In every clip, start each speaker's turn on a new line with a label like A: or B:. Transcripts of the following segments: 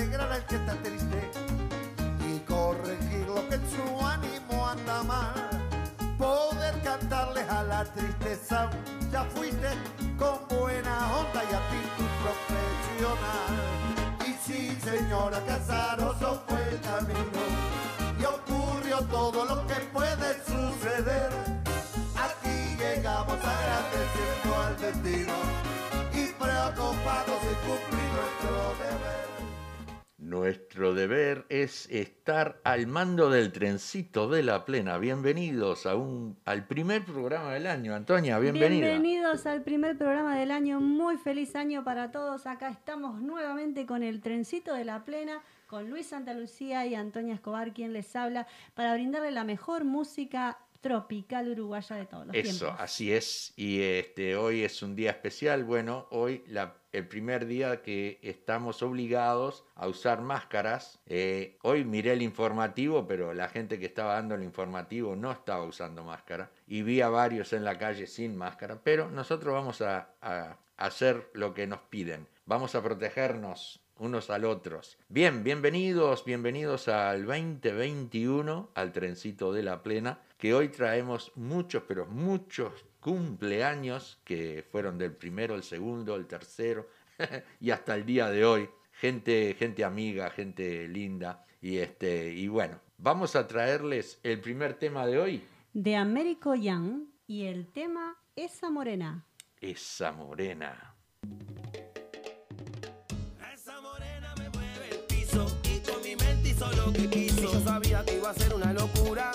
A: alegrar al que está triste y corregir lo que en su ánimo anda mal. Poder cantarles a la tristeza, ya fuiste con buena onda y actitud profesional. Y sí, señora Casaroso fue el camino y ocurrió todo lo que puede suceder. Aquí llegamos agradeciendo al destino y preocupados de cumplir. Nuestro deber
B: es estar al mando del trencito de la plena. Bienvenidos a un, al primer programa del año. Antonia, bienvenida.
C: Bienvenidos al primer programa del año. Muy feliz año para todos. Acá estamos nuevamente con el trencito de la plena, con Luis Santa Lucía y Antonia Escobar, quien les habla, para brindarle la mejor música tropical uruguaya de todos los
B: Eso,
C: tiempos.
B: así es. Y este, hoy es un día especial. Bueno, hoy la, el primer día que estamos obligados a usar máscaras. Eh, hoy miré el informativo, pero la gente que estaba dando el informativo no estaba usando máscara. Y vi a varios en la calle sin máscara. Pero nosotros vamos a, a hacer lo que nos piden. Vamos a protegernos unos al otros. Bien, bienvenidos, bienvenidos al 2021, al trencito de la plena, que hoy traemos muchos, pero muchos cumpleaños que fueron del primero, el segundo, el tercero y hasta el día de hoy. Gente, gente amiga, gente linda. Y este, y bueno, vamos a traerles el primer tema de hoy.
C: De Américo Young y el tema Esa Morena.
B: Esa morena.
D: Esa morena me mueve el piso y con mi mente hizo lo que quiso. Yo sabía que iba a ser una locura,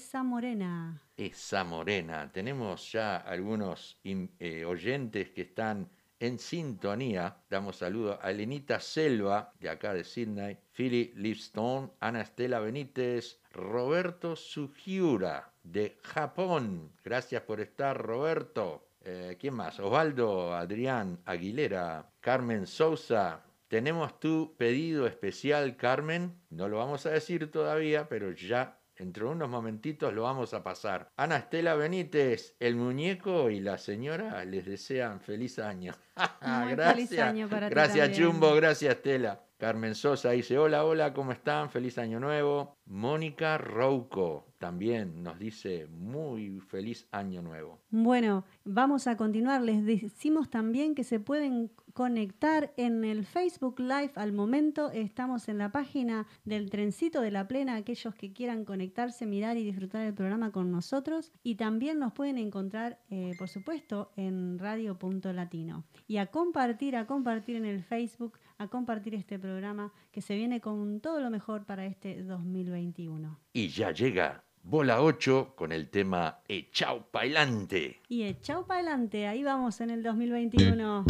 D: Esa Morena. Esa morena.
B: Tenemos ya algunos eh, oyentes que están en sintonía. Damos saludo a Elenita Selva, de acá de Sydney, Philly Livstone, Ana Estela Benítez, Roberto Sugiura, de Japón. Gracias por estar, Roberto. Eh, ¿Quién más? Osvaldo, Adrián, Aguilera, Carmen Sousa. Tenemos tu pedido especial, Carmen. No lo vamos a decir todavía, pero ya entre unos momentitos lo vamos a pasar. Ana Estela Benítez, el muñeco y la señora les desean feliz año. Gracias.
C: feliz año para
B: gracias. Chumbo. Gracias, Estela. Carmen Sosa dice, hola, hola, ¿cómo están? Feliz año nuevo. Mónica Rouco también nos dice, muy feliz año nuevo.
C: Bueno, vamos a continuar. Les decimos también que se pueden conectar en el Facebook Live al momento. Estamos en la página del Trencito de la Plena, aquellos que quieran conectarse, mirar y disfrutar del programa con nosotros. Y también nos pueden encontrar, eh, por supuesto, en radio.latino. Y a compartir, a compartir en el Facebook, a compartir este programa que se viene con todo lo mejor para este 2021.
B: Y ya llega Bola 8 con el tema Echao Pailante.
C: Y echao para adelante, ahí vamos en el 2021.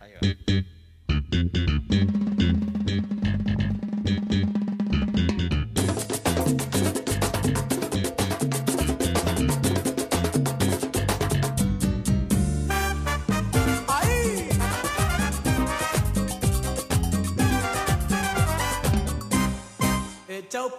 B: Ahí va.
E: ¡Ahí! Echao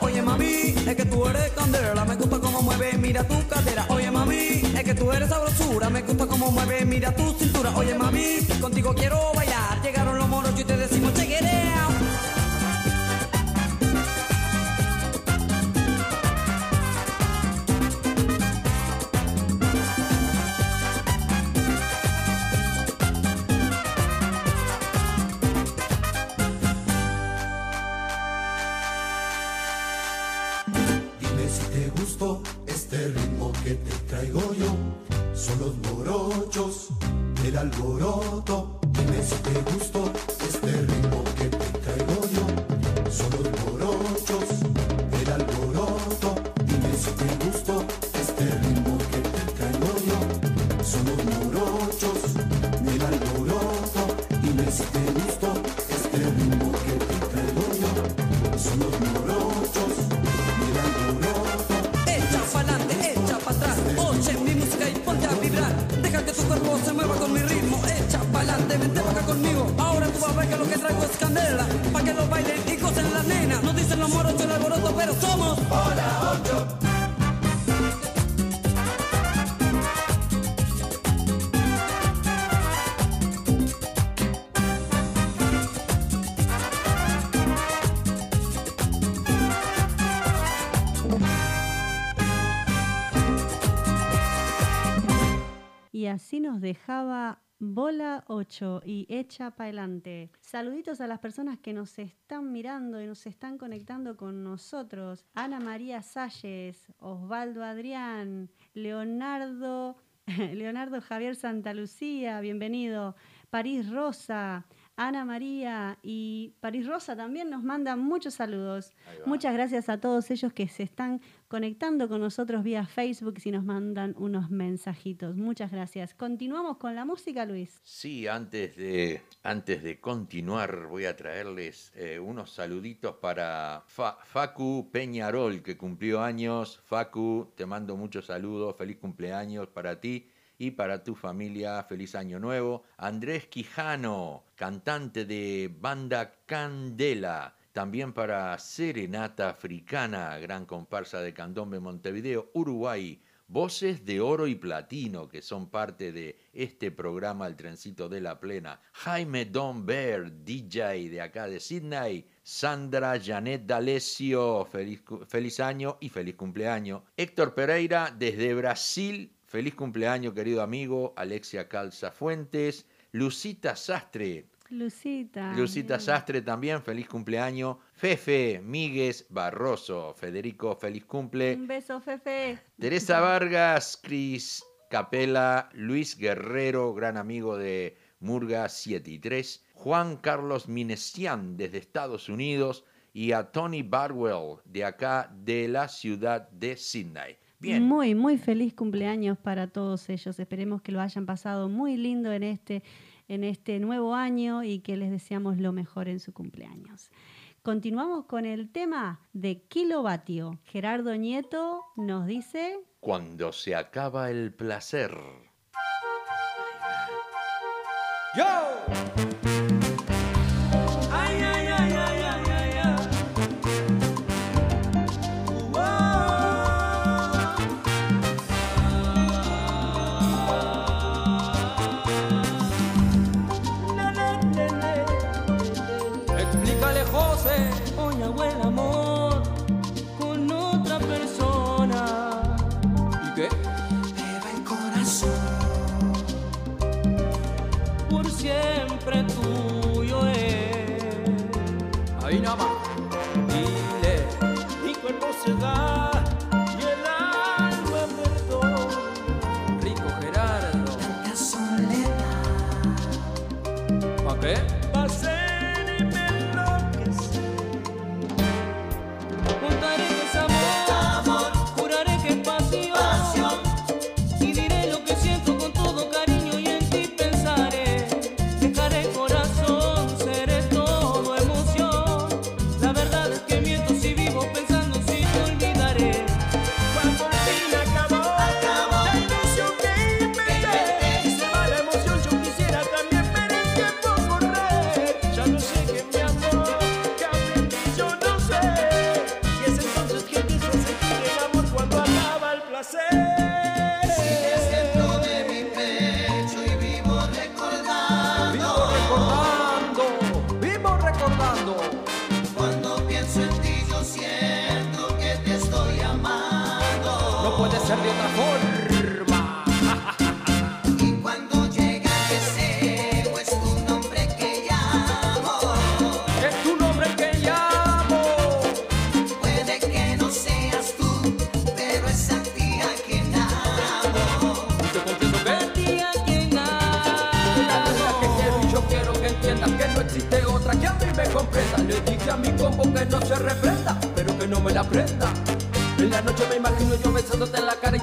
F: Oye mami, es que tú eres candela. Me gusta cómo mueves, mira tu cadera. Oye mami, es que tú eres sabrosura. Me gusta cómo mueves, mira tu cintura. Oye mami, contigo quiero bailar. Llegaron los moros y te decimos check
G: morochos del alboroto. Dime si te gustó
C: dejaba Bola 8 y Echa para adelante. Saluditos a las personas que nos están mirando y nos están conectando con nosotros. Ana María Salles, Osvaldo Adrián, Leonardo, Leonardo Javier Santalucía, bienvenido. París Rosa, Ana María y París Rosa también nos mandan muchos saludos. Muchas gracias a todos ellos que se están conectando con nosotros vía Facebook y nos mandan unos mensajitos. Muchas gracias. Continuamos con la música, Luis.
B: Sí, antes de, antes de continuar voy a traerles eh, unos saluditos para Fa- Facu Peñarol, que cumplió años. Facu, te mando muchos saludos, feliz cumpleaños para ti y para tu familia, feliz año nuevo. Andrés Quijano, cantante de banda Candela. También para Serenata Africana, gran comparsa de Candombe Montevideo, Uruguay. Voces de oro y platino que son parte de este programa El Trencito de la Plena. Jaime Don Bear, DJ de acá de Sydney. Sandra Janet D'Alessio, feliz, feliz año y feliz cumpleaños. Héctor Pereira desde Brasil, feliz cumpleaños querido amigo. Alexia Calza Fuentes. Lucita Sastre,
C: Lucita.
B: Lucita. Sastre también, feliz cumpleaños. Fefe Míguez Barroso, Federico, feliz cumple.
C: Un beso, Fefe.
B: Teresa Vargas, Cris Capela, Luis Guerrero, gran amigo de Murga 7 y 3, Juan Carlos Minesian desde Estados Unidos y a Tony Barwell de acá de la ciudad de Sydney. Bien,
C: Muy, muy feliz cumpleaños para todos ellos. Esperemos que lo hayan pasado muy lindo en este, en este nuevo año y que les deseamos lo mejor en su cumpleaños. Continuamos con el tema de kilovatio. Gerardo Nieto nos dice,
B: cuando se acaba el placer.
F: Yo. Se reprenda, pero que no me la prenda. En la noche me imagino yo besándote en la cara y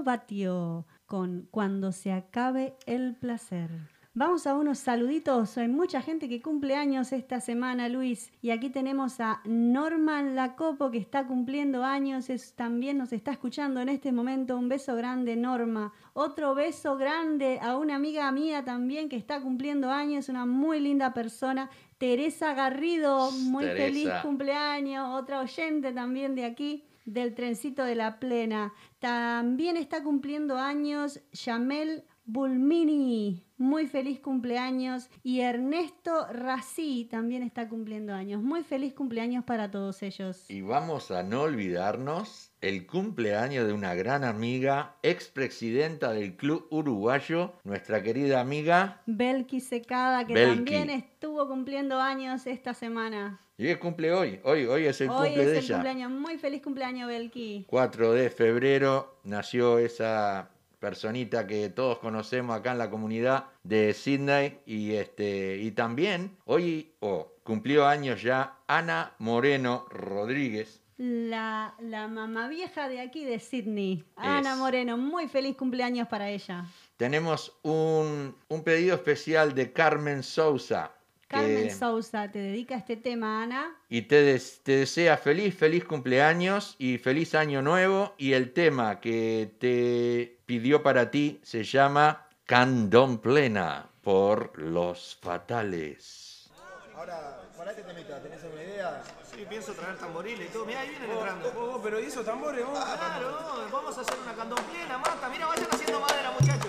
F: Kilovatio
D: con
C: Cuando se acabe el placer. Vamos a unos saluditos. Hay mucha gente que cumple años esta semana, Luis. Y aquí tenemos a Norman Lacopo que está cumpliendo años. Es, también nos está escuchando en este momento. Un beso grande, Norma. Otro beso grande a una amiga mía también que está cumpliendo años. Una muy linda persona. Teresa Garrido, muy
B: Teresa.
C: feliz cumpleaños. Otra oyente también de aquí del trencito de la plena. También está cumpliendo años Yamel Bulmini, muy feliz cumpleaños. Y Ernesto Rací también está cumpliendo años. Muy feliz cumpleaños para todos ellos.
B: Y vamos a no olvidarnos el cumpleaños de una gran amiga, expresidenta del Club Uruguayo, nuestra querida amiga.
C: Belki Secada, que
B: Belki.
C: también estuvo cumpliendo años esta semana.
B: Y ella cumple hoy, hoy, hoy es el
C: Hoy
B: cumple
C: es
B: de
C: el
B: ella.
C: cumpleaños. Muy feliz cumpleaños, Belki.
B: 4 de febrero nació esa personita que todos conocemos acá en la comunidad de Sydney y este y también hoy oh, cumplió años ya Ana Moreno Rodríguez.
C: La, la mamá vieja de aquí de Sydney, Ana
B: Es.
C: Moreno. Muy feliz cumpleaños para ella.
B: Tenemos un, un pedido especial de Carmen Sousa. Que-
C: Carmen Sousa te dedica este tema, Ana.
B: y te, des- te desea feliz, feliz cumpleaños y feliz año nuevo. Y el tema que te pidió para ti se llama Candón Plena por Los Fatales.
A: Ahora, para este temita, ¿tenés alguna idea?
H: Sí, pienso traer tamboriles y todo. Mirá, ahí vienen entrando.
D: Oh, oh, pero ¿y esos tambores, vos?
H: Claro, vamos a hacer una candón plena, mata. Mira, vayan haciendo madera, muchachos.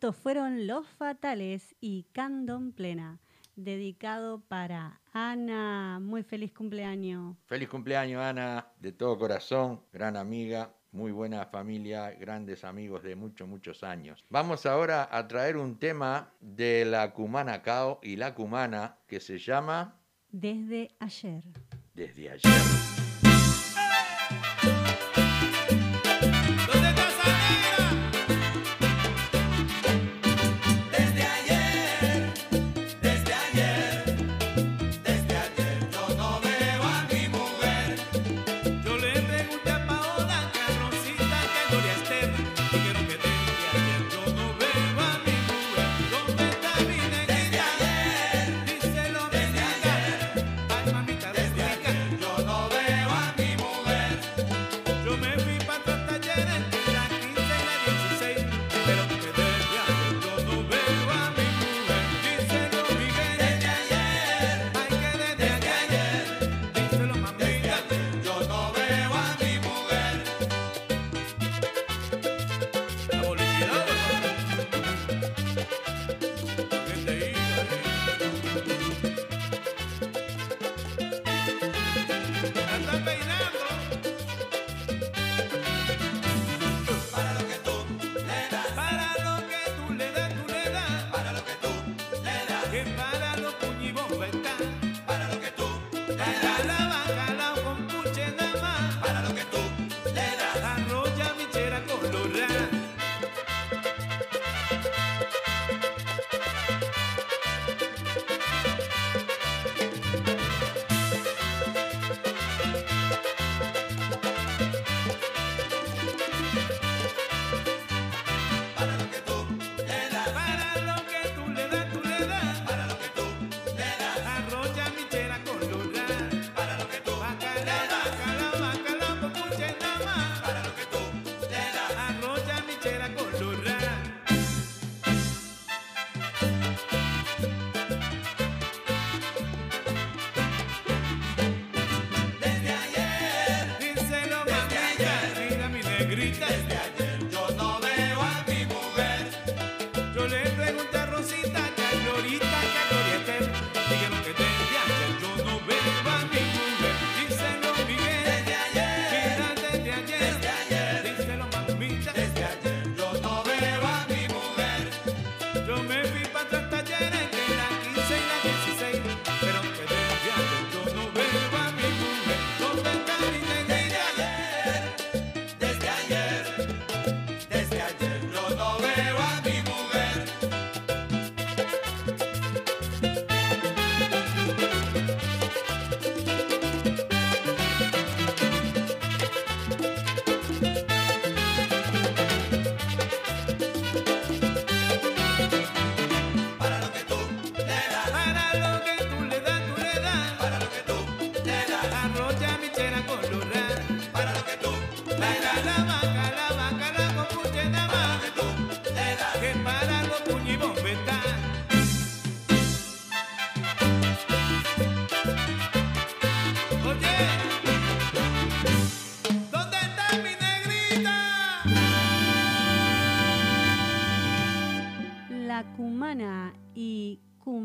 C: Estos fueron Los Fatales y Candom Plena, dedicado para Ana. Muy feliz cumpleaños.
B: Feliz cumpleaños, Ana, de todo corazón, gran amiga, muy buena familia, grandes amigos de muchos, muchos años. Vamos ahora a traer un tema de la cumana Cao y la cumana que se llama
C: Desde ayer.
B: Desde ayer.
D: put it in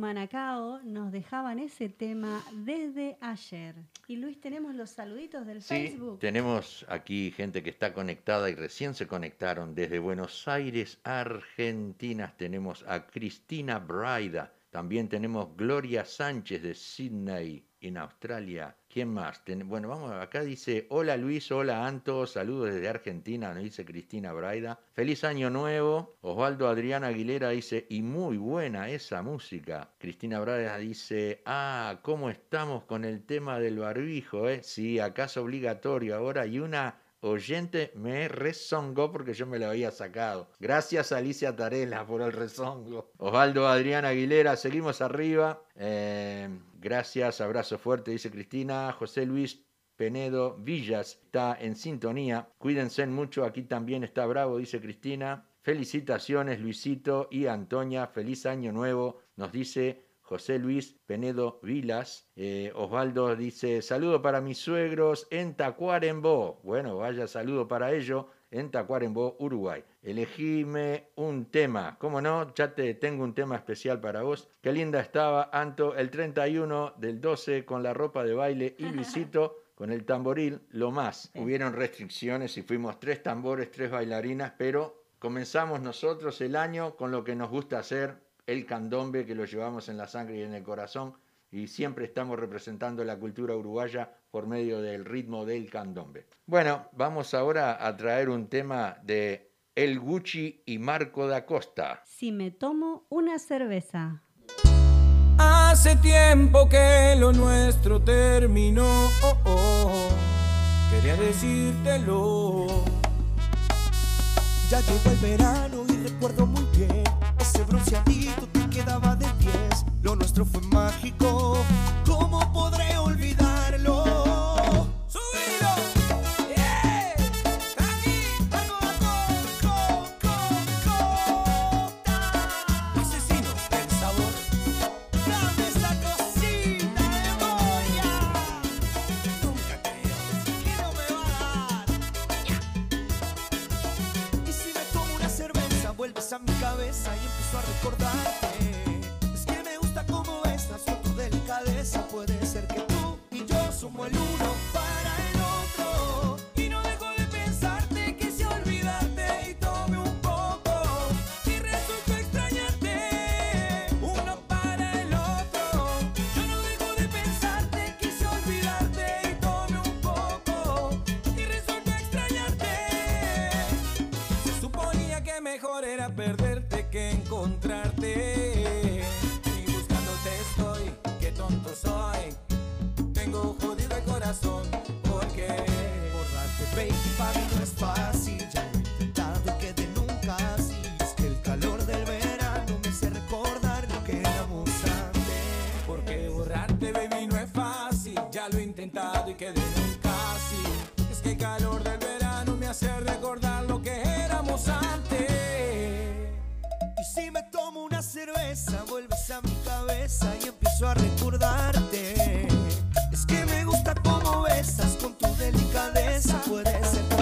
D: y
C: Cumanacao nos dejaban ese tema desde ayer. Y Luis, tenemos los saluditos del
B: Sí,
C: Facebook.
B: tenemos aquí gente que está conectada y recién se conectaron desde Buenos Aires, Argentina. Tenemos a Cristina Braida. También tenemos Gloria Sánchez de Sydney, en Australia. ¿Quién más? Bueno, vamos, acá dice, hola Luis, hola Anto, saludos desde Argentina, nos dice Cristina Braida. Feliz año nuevo. Osvaldo Adrián Aguilera dice, y muy buena esa música. Cristina Braida dice, ah, ¿cómo estamos con el tema del barbijo? Eh? Sí, acá es obligatorio ahora y una oyente me rezongó porque yo me lo había sacado. Gracias Alicia Tarela por el rezongo. Osvaldo Adrián Aguilera, seguimos arriba. Eh, gracias, abrazo fuerte, dice Cristina. José Luis Penedo Villas está en sintonía. Cuídense mucho, aquí también está bravo, dice Cristina. Felicitaciones Luisito y Antonia, feliz año nuevo, nos dice José Luis Penedo Vilas. Eh, Osvaldo dice, saludo para mis suegros en Tacuarembó. Bueno, vaya saludo para ello en Tacuarembó, Uruguay. elegime un tema. ¿Cómo no? Ya te tengo un tema especial para vos. Qué linda estaba Anto el 31 del 12 con la ropa de baile y Luisito con el tamboril, lo más. Hubieron restricciones y fuimos tres tambores, tres bailarinas, pero comenzamos nosotros el año con lo que nos gusta hacer, el candombe que lo llevamos en la sangre y en el corazón y siempre estamos representando la cultura uruguaya por medio del ritmo del candombe. Bueno, vamos ahora a traer un tema de El Gucci y Marco da Costa.
C: Si me tomo una cerveza.
I: Hace tiempo que lo nuestro terminó. oh, oh. Quería decírtelo.
G: Ya llegó el verano y recuerdo muy bien Ese bronceadito te quedaba de 10 Lo nuestro fue mágico Es que me gusta cómo estás con tu delicadeza Puede ser que tú y yo somos el uno para el otro
I: Y no dejo de pensarte, quise olvidarte y tome un poco. Y resultó extrañarte, uno para el otro. Yo no dejo de pensarte, quise olvidarte y tome un poco. Y resultó extrañarte. Se suponía que mejor era perderte que encontrarte. Y buscándote estoy, qué tonto soy. Tengo jodido el corazón porque
G: Borrarte, baby, para mí no es fácil Ya lo he intentado quedé nunca así Es que el calor del verano me hace recordar lo que éramos antes
I: Porque borrarte, baby,
G: cerveza Vuelves a mi cabeza y empiezo a recordarte. Es que me gusta cómo besas con tu delicadeza Puede ser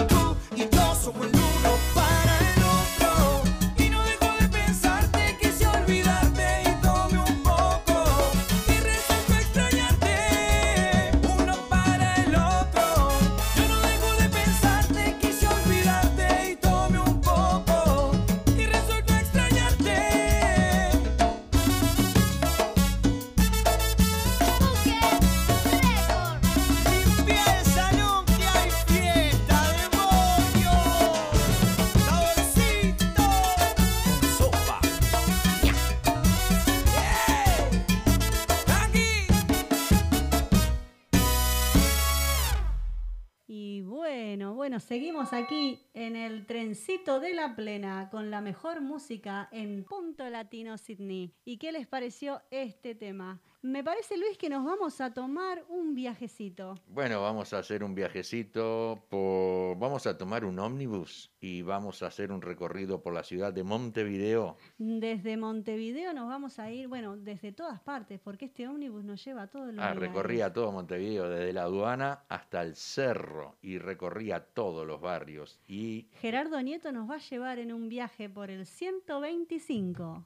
C: seguimos aquí en el trencito de la plena con la mejor música en Punto Latino Sydney. ¿Y qué les pareció este tema? Me parece, Luis, que nos vamos a tomar un viajecito.
B: Bueno, vamos a hacer un viajecito, por... vamos a tomar un ómnibus y vamos a hacer un recorrido por la ciudad de Montevideo.
C: Desde Montevideo nos vamos a ir, bueno, desde todas partes, porque este ómnibus nos lleva a todos los
B: Ah,
C: lugares.
B: recorría todo Montevideo, desde la aduana hasta el cerro y recorría todos los barrios. Y
C: Gerardo Nieto nos va a llevar en un viaje por el 125.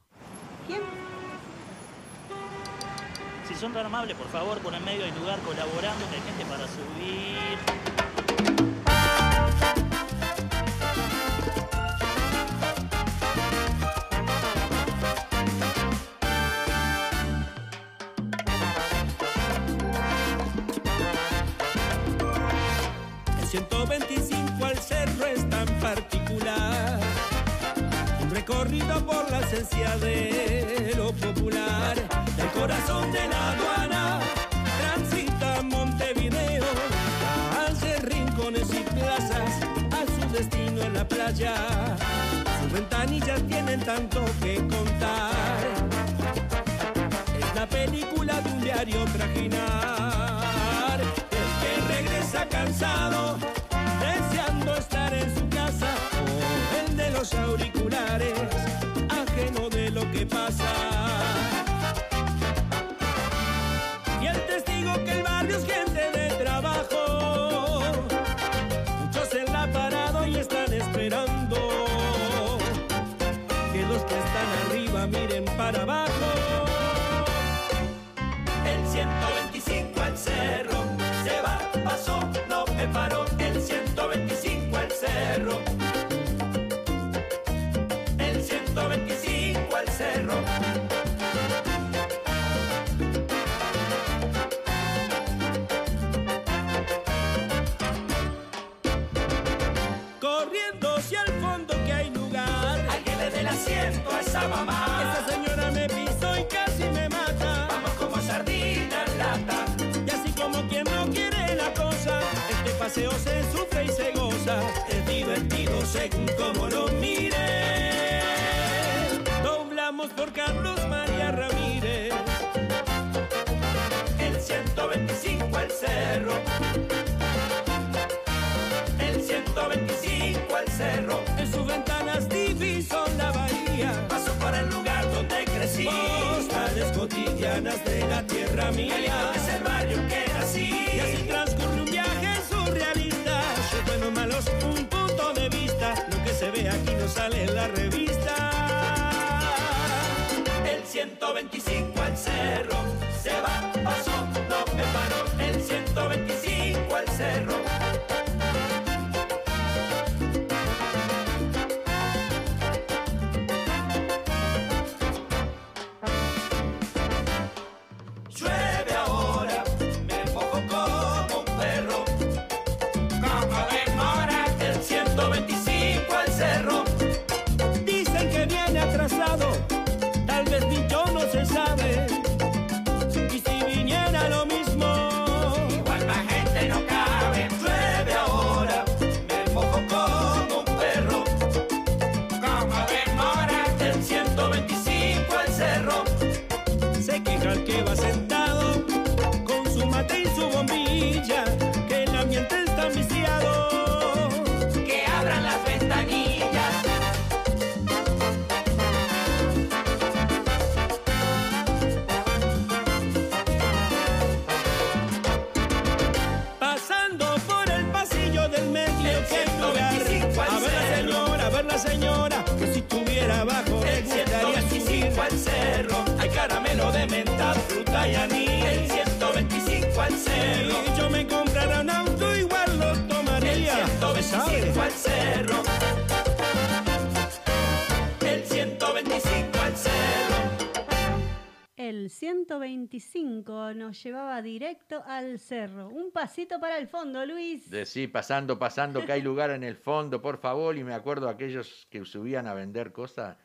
C: ¿Quién?
J: Si son tan amables, por favor, por en medio del lugar colaborando, que hay gente para subir.
I: De la aduana transita Montevideo. Hace rincones y plazas a su destino en la playa. Sus ventanillas tienen tanto que contar. Es la película de un diario trajinar. El que regresa cansado, deseando estar en su casa. O el de los auriculares, ajeno de lo que pasa.
D: Paseo se sufre y se goza. Es divertido según como lo mire. Doblamos por Carlos María Ramírez.
J: El 125 al cerro. El 125 al cerro.
D: En sus ventanas diviso la bahía.
J: Paso por el lugar donde crecí.
D: Postales cotidianas de la tierra
J: El
D: mía.
J: es el barrio que nací.
D: Y así Aquí no sale la revista.
J: El 125 al cerro. Se va, pasó, no me paró. Al cerro. Hay caramelo de menta, fruta y anís. El 125 al cerro.
D: Si yo me comprara un auto, igual lo
J: El
D: tomaría. ¿sabe?
J: 125 al cerro. El 125 al cerro.
C: El 125 nos llevaba directo al cerro. Un pasito para el fondo, Luis.
B: De sí, pasando, pasando, que hay lugar en el fondo, por favor. Y me acuerdo aquellos que subían a vender cosas.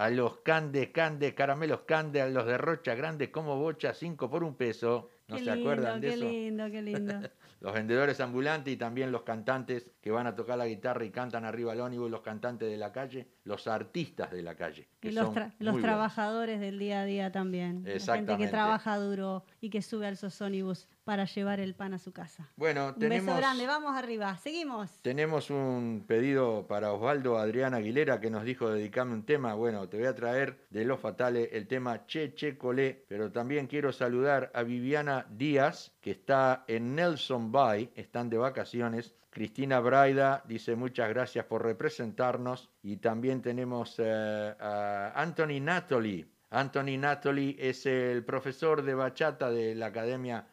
B: A los candes, candes, caramelos candes, a los de Rocha Grande como bocha, cinco por un peso. ¿No
C: qué
B: se
C: lindo,
B: acuerdan de
C: qué
B: eso?
C: lindo, qué lindo.
B: Los vendedores ambulantes y también los cantantes que van a tocar la guitarra y cantan arriba al ónibus, los cantantes de la calle, los artistas de la calle. que
C: Y los,
B: son
C: tra- los
B: buenos.
C: trabajadores del día a día también. La gente que
B: Exactamente.
C: trabaja duro y que sube al sosónibus para llevar el pan a su casa.
B: Bueno,
C: Un
B: tenemos,
C: beso grande, vamos arriba. Seguimos.
B: tenemos un pedido para Osvaldo Adrián Aguilera que nos dijo dedicarme un tema. Bueno, te voy a traer de Los Fatales el tema Che Che Colé, pero también quiero saludar a Viviana Díaz, que está en Nelson Bay, están de vacaciones. Cristina Braida dice muchas gracias por representarnos. Y también tenemos eh, a Anthony Natoli. Anthony Natoli es el profesor de bachata de la Academia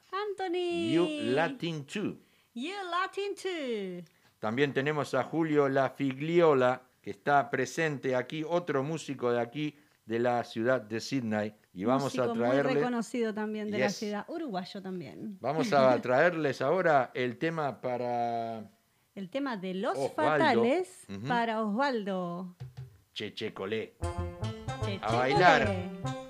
C: Anthony.
B: You Latin 2.
C: You Latin too.
B: También tenemos a Julio La Figliola, que está presente aquí, otro músico de aquí, de la ciudad de Sydney. Y vamos a
C: muy
B: traerle,
C: reconocido también de la ciudad. Uruguayo también.
B: vamos a traerles ahora el tema para
C: El tema de los
B: Osvaldo.
C: fatales para Osvaldo.
B: Cheche Colé.
C: Che,
B: A
C: che,
B: bailar.
C: ole.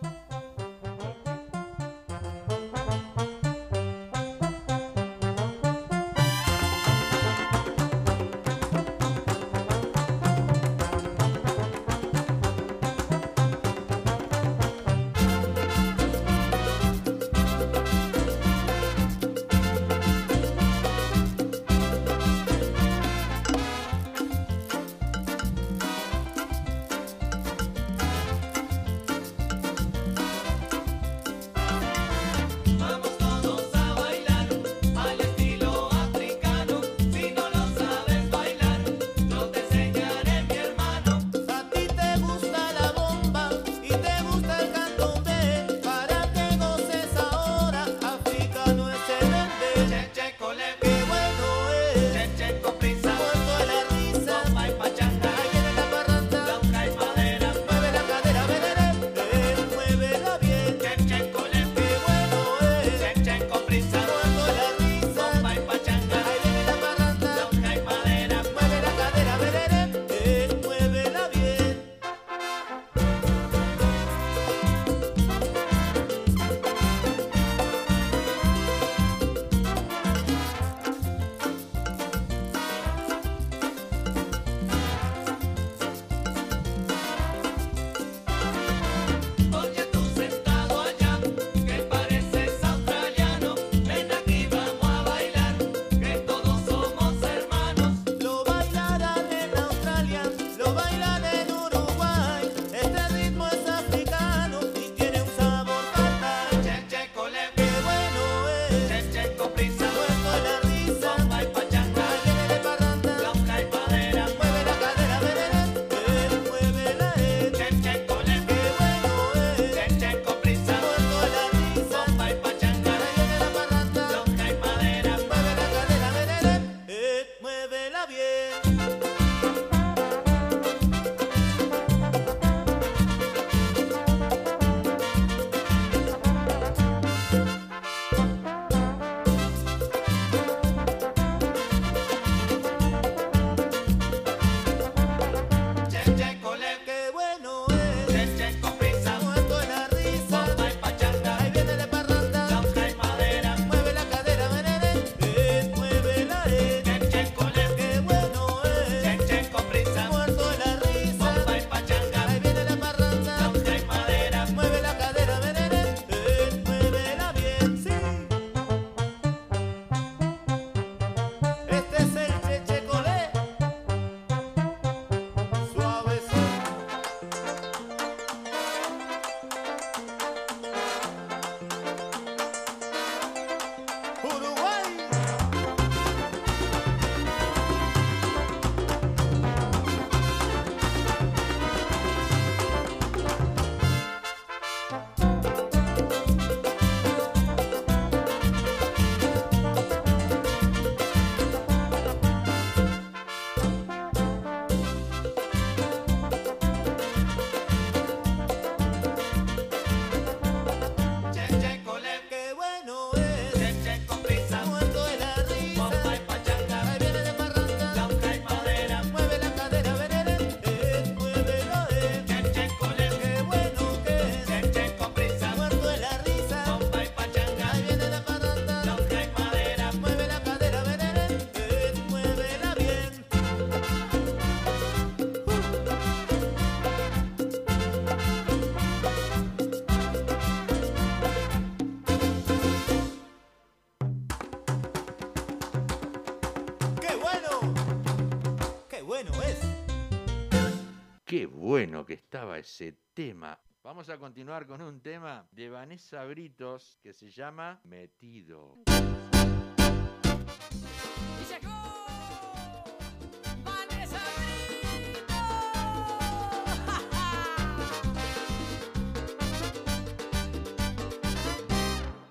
B: que estaba ese tema. Vamos a continuar con un tema de Vanessa Britos que se llama Metido.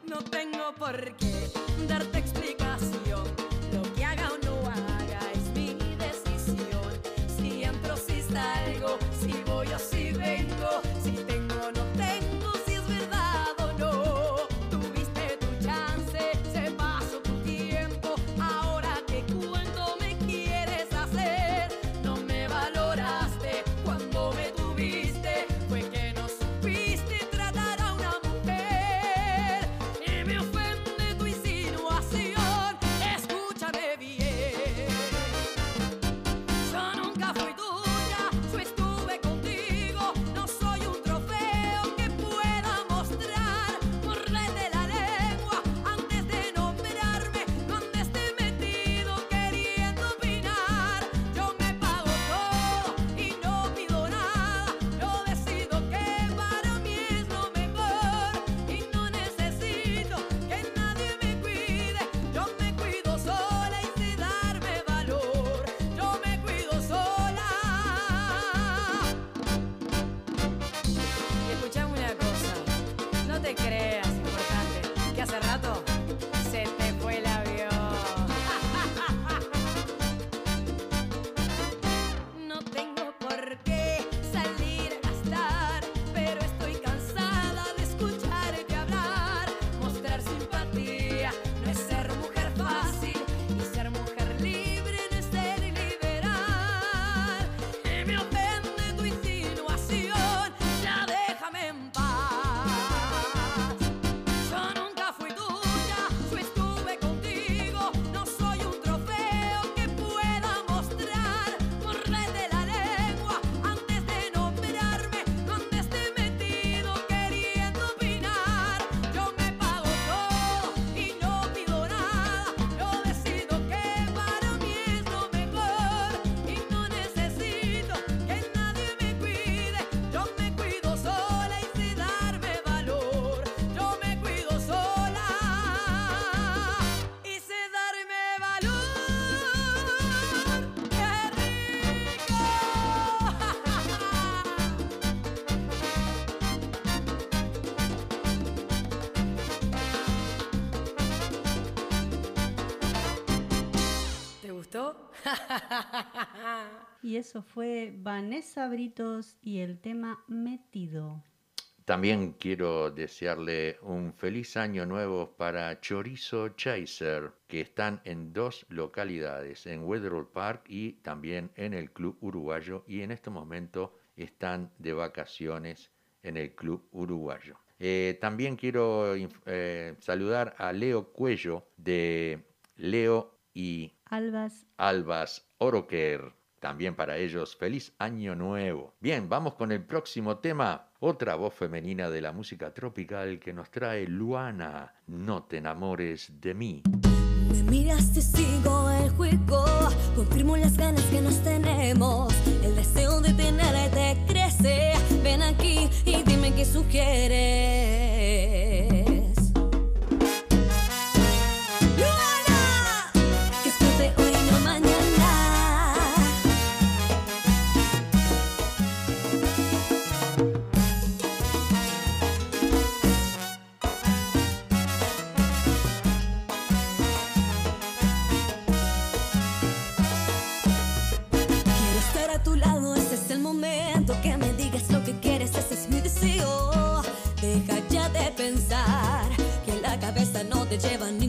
E: No tengo por qué darte y
C: eso fue Vanessa Britos y el tema Metido.
B: También quiero desearle un feliz año nuevo para Chorizo Chaser, que están en dos localidades, en Weatherall Park y también en el Club Uruguayo, y en este momento están de vacaciones en el Club Uruguayo. Eh, también quiero eh, saludar a Leo Cuello de Leo y
C: Albas.
B: Albas Oroquer. También para ellos, feliz año nuevo. Bien, vamos con el próximo tema. Otra voz femenina de la música tropical que nos trae Luana. No te enamores de mí.
K: Me miras, te sigo el juego. Confirmo las ganas que nos tenemos. El deseo de tenerte crece. Ven aquí y dime qué sugieres. te
C: llevan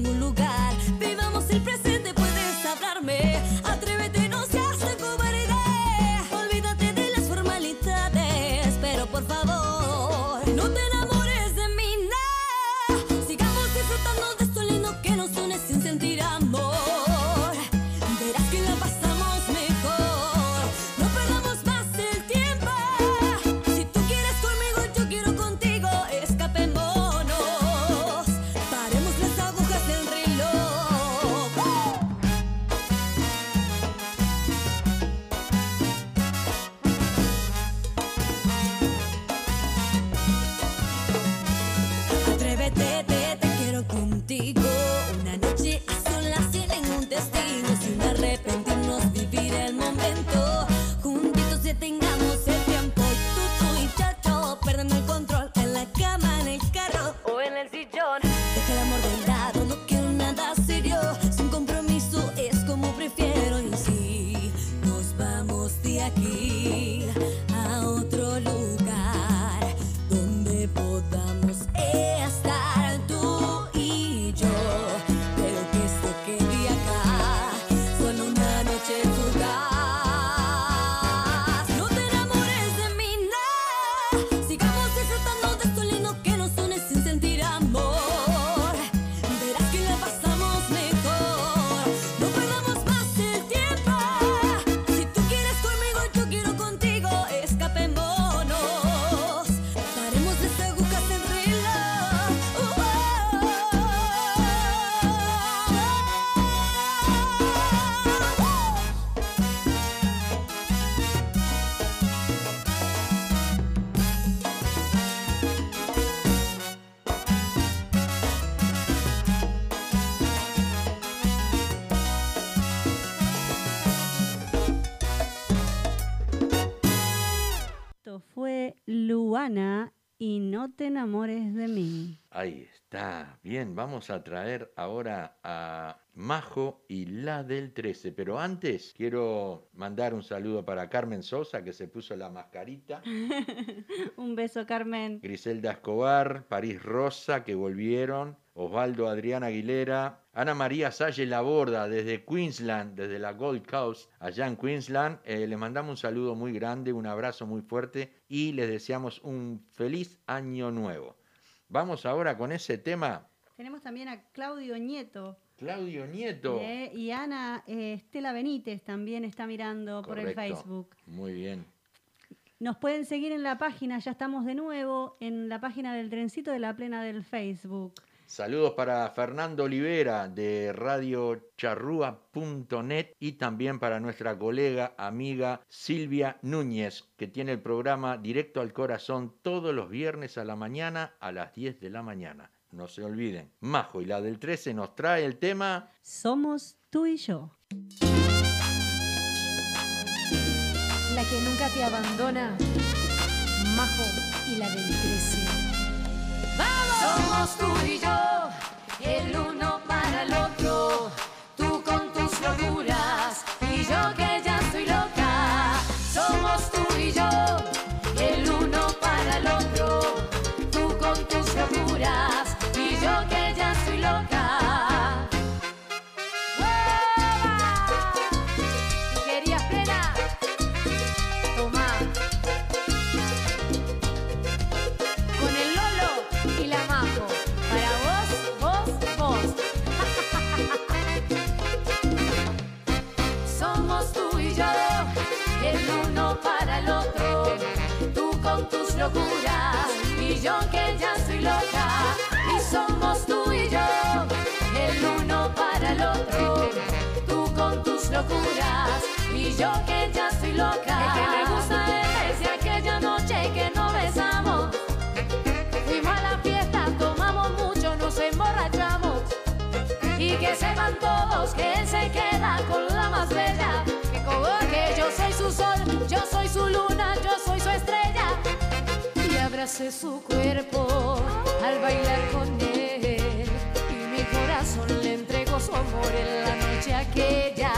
C: y no te enamores de mí.
B: Ahí está. Bien, vamos a traer ahora a Majo y la del 13. Pero antes quiero mandar un saludo para Carmen Sosa, que se puso la mascarita.
C: Un beso, Carmen.
B: Griselda Escobar, París Rosa, que volvieron. Osvaldo Adrián Aguilera, Ana María Salle Laborda desde Queensland, desde la Gold Coast, allá en Queensland. Eh, les mandamos un saludo muy grande, un abrazo muy fuerte y les deseamos un feliz año nuevo. Vamos ahora con ese tema.
C: Tenemos también a Claudio Nieto.
B: Claudio Nieto.
C: eh, y Ana eh, Estela Benítez también está mirando por el. Facebook.
B: Muy bien.
C: Nos pueden seguir en la página, ya estamos de nuevo, en la página del Trencito de la Plena del Facebook.
B: Saludos para Fernando Olivera de radiocharrúa.net y también para nuestra colega, amiga Silvia Núñez, que tiene el programa Directo al Corazón todos los viernes a la mañana a las 10 de la mañana. No se olviden. Majo y la del 13 nos trae el tema
C: Somos tú y yo.
E: La que nunca te abandona, Majo y la del 13.
L: Somos tú y yo, el uno para el otro. Y yo que ya soy loca. Y somos tú y yo, el uno para el otro. Tú con tus locuras y yo que ya soy loca. El que me gusta es desde aquella noche que nos besamos. Fuimos a la fiesta, tomamos mucho, nos emborrachamos. Y que sepan todos que él se queda con la más bella. Que yo soy su sol, yo soy su luna, yo soy su estrella. Abracé su cuerpo al bailar con él. Y mi corazón le entregó su amor en la noche aquella.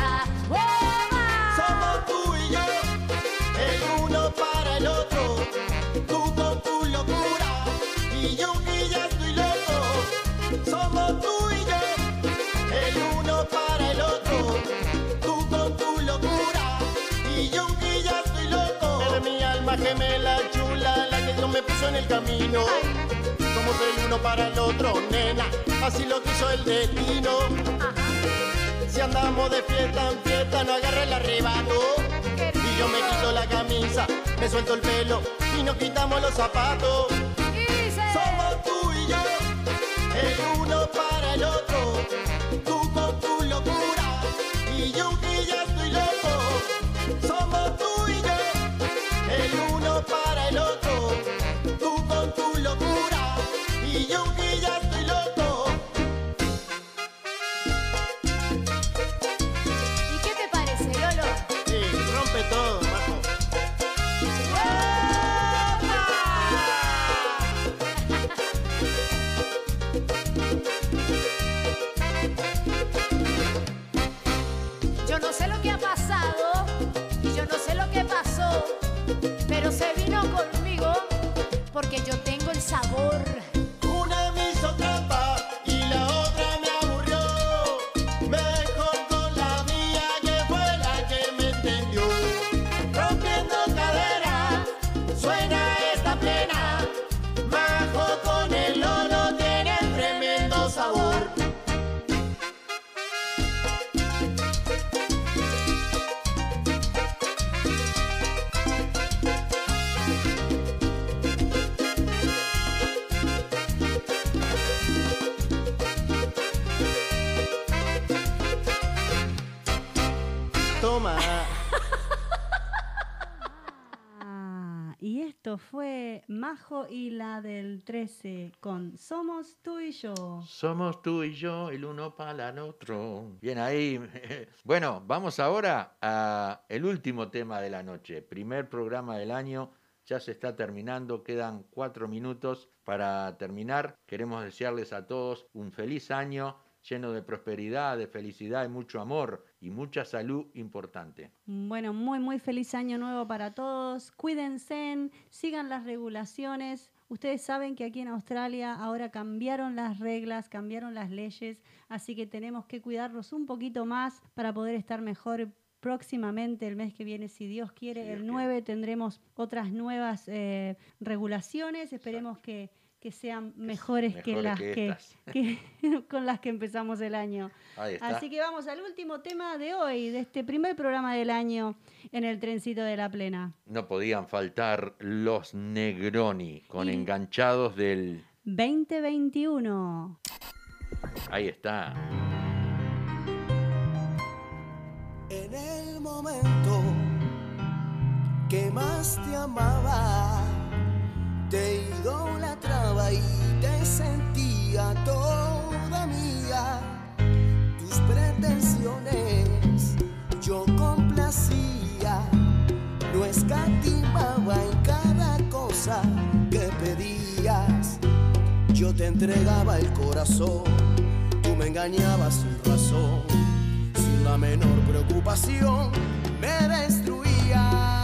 G: Puso en el camino. Somos el uno para el otro, nena, así lo quiso el destino. Si andamos de fiesta en fiesta, no agarre el arrebato. Y yo me quito la camisa, me suelto el pelo y nos quitamos los zapatos. Somos tú Y la
C: del 13 con Somos tú y yo.
B: Somos tú y yo, el uno para el otro. Bien ahí. Bueno, vamos ahora a el último tema de la noche. Primer programa del año. ya se está terminando, quedan cuatro minutos para terminar. Queremos desearles a todos un feliz año lleno de prosperidad, de felicidad y mucho amor y mucha salud importante.
C: Bueno, muy, muy feliz año nuevo para todos. Cuídense, sigan las regulaciones. Ustedes saben que aquí en Australia ahora cambiaron las reglas, cambiaron las leyes, así que tenemos que cuidarnos un poquito más para poder estar mejor próximamente, el mes que viene, si Dios quiere, el 9 tendremos otras nuevas eh, regulaciones. Esperemos que, que sean mejores, que las
B: que
C: que,
B: estas.
C: que- con las que empezamos el año.
B: Ahí está.
C: Así que vamos al último tema de hoy, de este primer programa del año en el trencito de la plena.
B: No podían faltar los Negroni con
C: Y-
B: enganchados del...
C: 2021.
B: Ahí está.
G: En el momento que más te amaba, te idolatraba y te sentía toda mía. Tus pretensiones yo complacía, no escatimaba en cada cosa que pedías. Yo te entregaba el corazón, tú me engañabas sin razón sin la menor preocupación me destruías.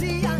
G: Y